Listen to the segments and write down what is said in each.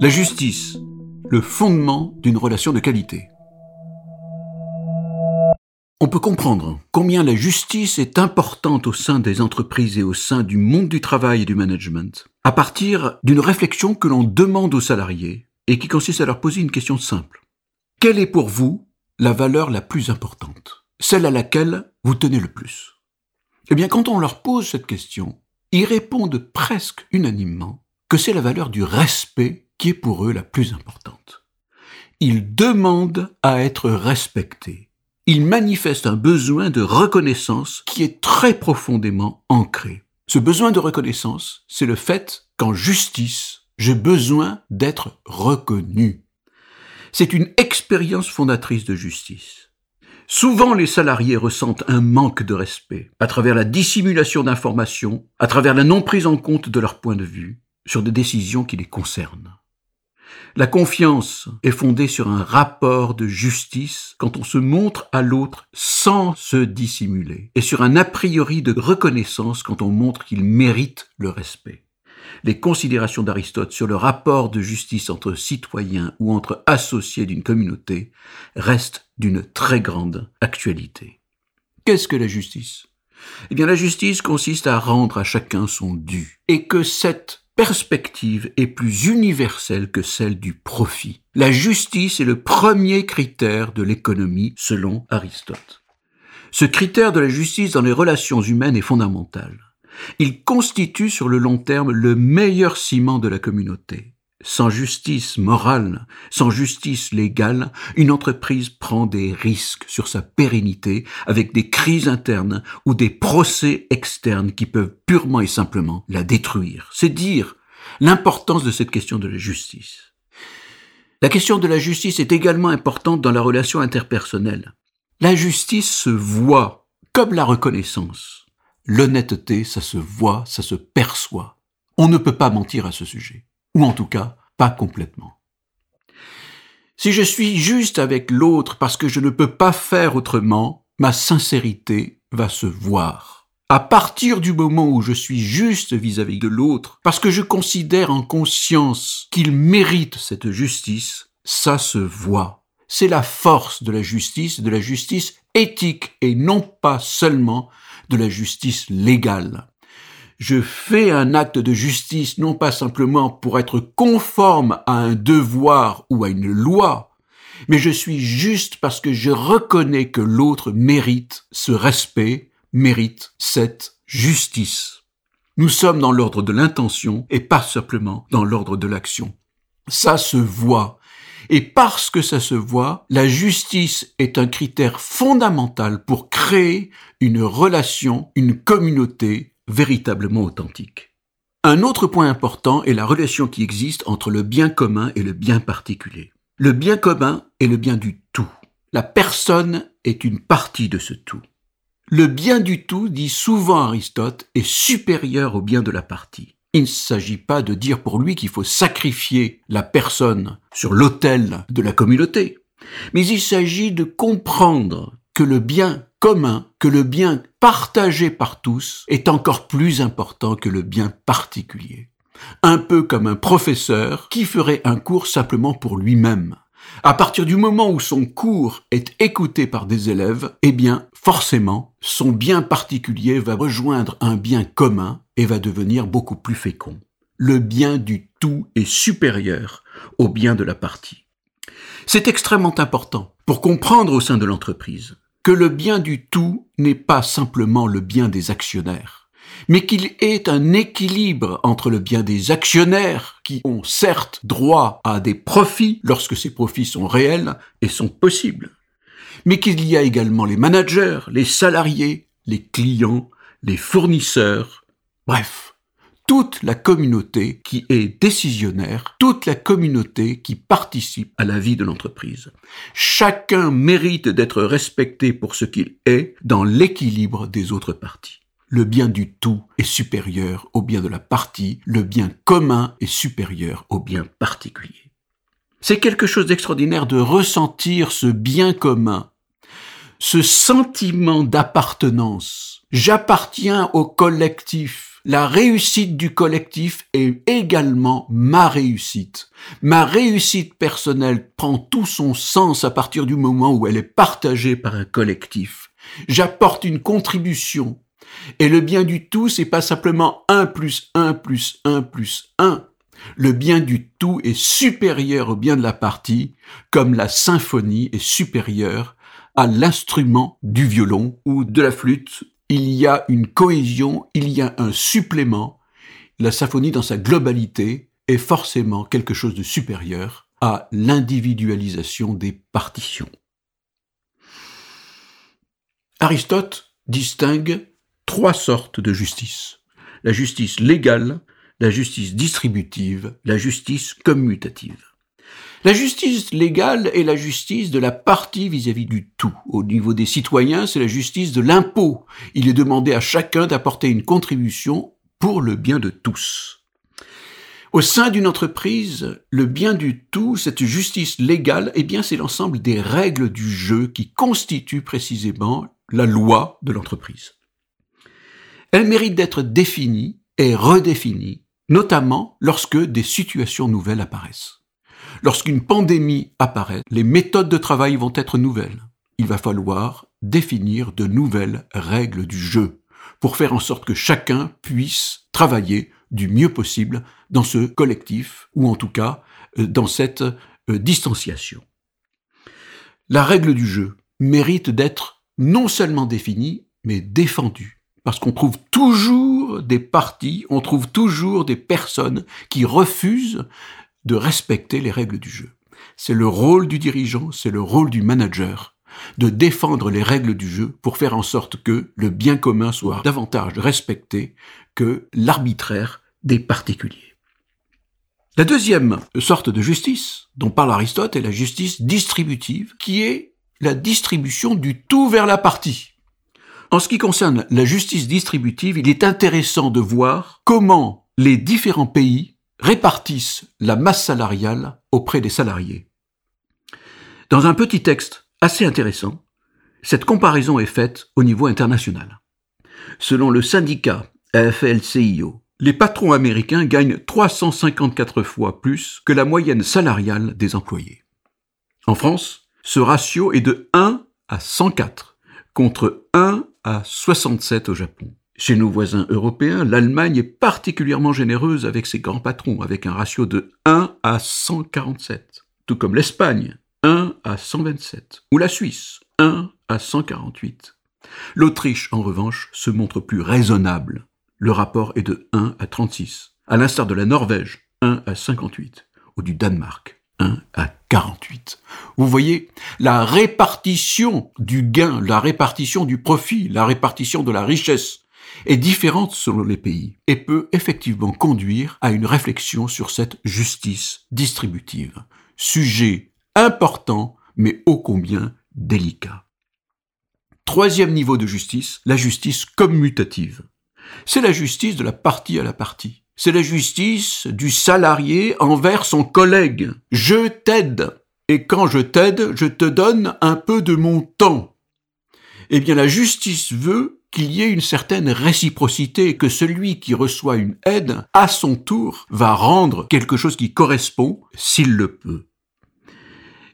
La justice, le fondement d'une relation de qualité. On peut comprendre combien la justice est importante au sein des entreprises et au sein du monde du travail et du management, à partir d'une réflexion que l'on demande aux salariés et qui consiste à leur poser une question simple. Quelle est pour vous la valeur la plus importante? Celle à laquelle vous tenez le plus? Eh bien, quand on leur pose cette question, ils répondent presque unanimement que c'est la valeur du respect qui est pour eux la plus importante. Ils demandent à être respectés il manifeste un besoin de reconnaissance qui est très profondément ancré. Ce besoin de reconnaissance, c'est le fait qu'en justice, j'ai besoin d'être reconnu. C'est une expérience fondatrice de justice. Souvent, les salariés ressentent un manque de respect à travers la dissimulation d'informations, à travers la non prise en compte de leur point de vue sur des décisions qui les concernent. La confiance est fondée sur un rapport de justice quand on se montre à l'autre sans se dissimuler, et sur un a priori de reconnaissance quand on montre qu'il mérite le respect. Les considérations d'Aristote sur le rapport de justice entre citoyens ou entre associés d'une communauté restent d'une très grande actualité. Qu'est-ce que la justice? Eh bien la justice consiste à rendre à chacun son dû, et que cette perspective est plus universelle que celle du profit. La justice est le premier critère de l'économie selon Aristote. Ce critère de la justice dans les relations humaines est fondamental. Il constitue sur le long terme le meilleur ciment de la communauté. Sans justice morale, sans justice légale, une entreprise prend des risques sur sa pérennité avec des crises internes ou des procès externes qui peuvent purement et simplement la détruire. C'est dire l'importance de cette question de la justice. La question de la justice est également importante dans la relation interpersonnelle. La justice se voit comme la reconnaissance. L'honnêteté, ça se voit, ça se perçoit. On ne peut pas mentir à ce sujet ou en tout cas pas complètement. Si je suis juste avec l'autre parce que je ne peux pas faire autrement, ma sincérité va se voir. À partir du moment où je suis juste vis-à-vis de l'autre, parce que je considère en conscience qu'il mérite cette justice, ça se voit. C'est la force de la justice, de la justice éthique et non pas seulement de la justice légale je fais un acte de justice non pas simplement pour être conforme à un devoir ou à une loi, mais je suis juste parce que je reconnais que l'autre mérite ce respect, mérite cette justice. Nous sommes dans l'ordre de l'intention et pas simplement dans l'ordre de l'action. Ça se voit. Et parce que ça se voit, la justice est un critère fondamental pour créer une relation, une communauté, véritablement authentique. Un autre point important est la relation qui existe entre le bien commun et le bien particulier. Le bien commun est le bien du tout. La personne est une partie de ce tout. Le bien du tout, dit souvent Aristote, est supérieur au bien de la partie. Il ne s'agit pas de dire pour lui qu'il faut sacrifier la personne sur l'autel de la communauté, mais il s'agit de comprendre que le bien commun, que le bien partagé par tous est encore plus important que le bien particulier. Un peu comme un professeur qui ferait un cours simplement pour lui-même. À partir du moment où son cours est écouté par des élèves, eh bien, forcément, son bien particulier va rejoindre un bien commun et va devenir beaucoup plus fécond. Le bien du tout est supérieur au bien de la partie. C'est extrêmement important pour comprendre au sein de l'entreprise que le bien du tout n'est pas simplement le bien des actionnaires, mais qu'il est un équilibre entre le bien des actionnaires, qui ont certes droit à des profits lorsque ces profits sont réels et sont possibles, mais qu'il y a également les managers, les salariés, les clients, les fournisseurs, bref, toute la communauté qui est décisionnaire, toute la communauté qui participe à la vie de l'entreprise. Chacun mérite d'être respecté pour ce qu'il est dans l'équilibre des autres parties. Le bien du tout est supérieur au bien de la partie, le bien commun est supérieur au bien particulier. C'est quelque chose d'extraordinaire de ressentir ce bien commun, ce sentiment d'appartenance. J'appartiens au collectif, La réussite du collectif est également ma réussite. Ma réussite personnelle prend tout son sens à partir du moment où elle est partagée par un collectif. J'apporte une contribution. Et le bien du tout, c'est pas simplement 1 plus 1 plus 1 plus 1. Le bien du tout est supérieur au bien de la partie, comme la symphonie est supérieure à l'instrument du violon ou de la flûte. Il y a une cohésion, il y a un supplément. La symphonie dans sa globalité est forcément quelque chose de supérieur à l'individualisation des partitions. Aristote distingue trois sortes de justice. La justice légale, la justice distributive, la justice commutative. La justice légale est la justice de la partie vis-à-vis du tout. Au niveau des citoyens, c'est la justice de l'impôt. Il est demandé à chacun d'apporter une contribution pour le bien de tous. Au sein d'une entreprise, le bien du tout, cette justice légale, eh bien, c'est l'ensemble des règles du jeu qui constituent précisément la loi de l'entreprise. Elle mérite d'être définie et redéfinie, notamment lorsque des situations nouvelles apparaissent. Lorsqu'une pandémie apparaît, les méthodes de travail vont être nouvelles. Il va falloir définir de nouvelles règles du jeu pour faire en sorte que chacun puisse travailler du mieux possible dans ce collectif, ou en tout cas euh, dans cette euh, distanciation. La règle du jeu mérite d'être non seulement définie, mais défendue. Parce qu'on trouve toujours des partis, on trouve toujours des personnes qui refusent de respecter les règles du jeu. C'est le rôle du dirigeant, c'est le rôle du manager de défendre les règles du jeu pour faire en sorte que le bien commun soit davantage respecté que l'arbitraire des particuliers. La deuxième sorte de justice dont parle Aristote est la justice distributive, qui est la distribution du tout vers la partie. En ce qui concerne la justice distributive, il est intéressant de voir comment les différents pays répartissent la masse salariale auprès des salariés. Dans un petit texte assez intéressant, cette comparaison est faite au niveau international. Selon le syndicat AFL-CIO, les patrons américains gagnent 354 fois plus que la moyenne salariale des employés. En France, ce ratio est de 1 à 104 contre 1 à 67 au Japon. Chez nos voisins européens, l'Allemagne est particulièrement généreuse avec ses grands patrons, avec un ratio de 1 à 147, tout comme l'Espagne, 1 à 127, ou la Suisse, 1 à 148. L'Autriche, en revanche, se montre plus raisonnable. Le rapport est de 1 à 36, à l'instar de la Norvège, 1 à 58, ou du Danemark, 1 à 48. Vous voyez, la répartition du gain, la répartition du profit, la répartition de la richesse est différente selon les pays et peut effectivement conduire à une réflexion sur cette justice distributive. Sujet important, mais ô combien délicat. Troisième niveau de justice, la justice commutative. C'est la justice de la partie à la partie. C'est la justice du salarié envers son collègue. Je t'aide. Et quand je t'aide, je te donne un peu de mon temps. Eh bien, la justice veut qu'il y ait une certaine réciprocité, que celui qui reçoit une aide, à son tour, va rendre quelque chose qui correspond s'il le peut.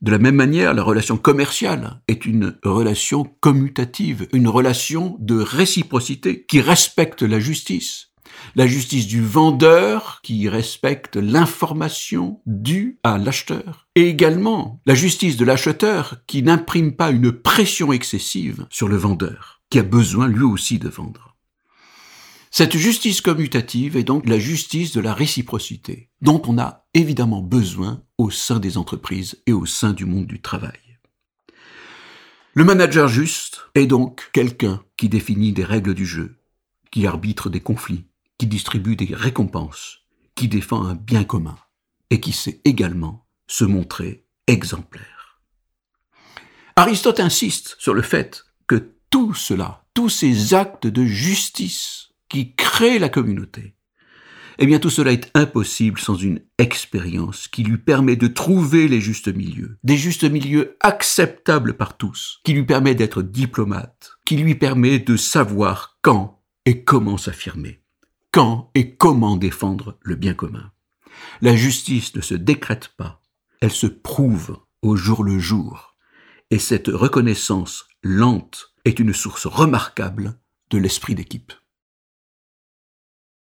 De la même manière, la relation commerciale est une relation commutative, une relation de réciprocité qui respecte la justice. La justice du vendeur qui respecte l'information due à l'acheteur. Et également la justice de l'acheteur qui n'imprime pas une pression excessive sur le vendeur qui a besoin lui aussi de vendre. Cette justice commutative est donc la justice de la réciprocité, dont on a évidemment besoin au sein des entreprises et au sein du monde du travail. Le manager juste est donc quelqu'un qui définit des règles du jeu, qui arbitre des conflits, qui distribue des récompenses, qui défend un bien commun, et qui sait également se montrer exemplaire. Aristote insiste sur le fait que tout cela, tous ces actes de justice qui créent la communauté, eh bien tout cela est impossible sans une expérience qui lui permet de trouver les justes milieux, des justes milieux acceptables par tous, qui lui permet d'être diplomate, qui lui permet de savoir quand et comment s'affirmer. Quand et comment défendre le bien commun. La justice ne se décrète pas, elle se prouve au jour le jour, et cette reconnaissance lente est une source remarquable de l'esprit d'équipe.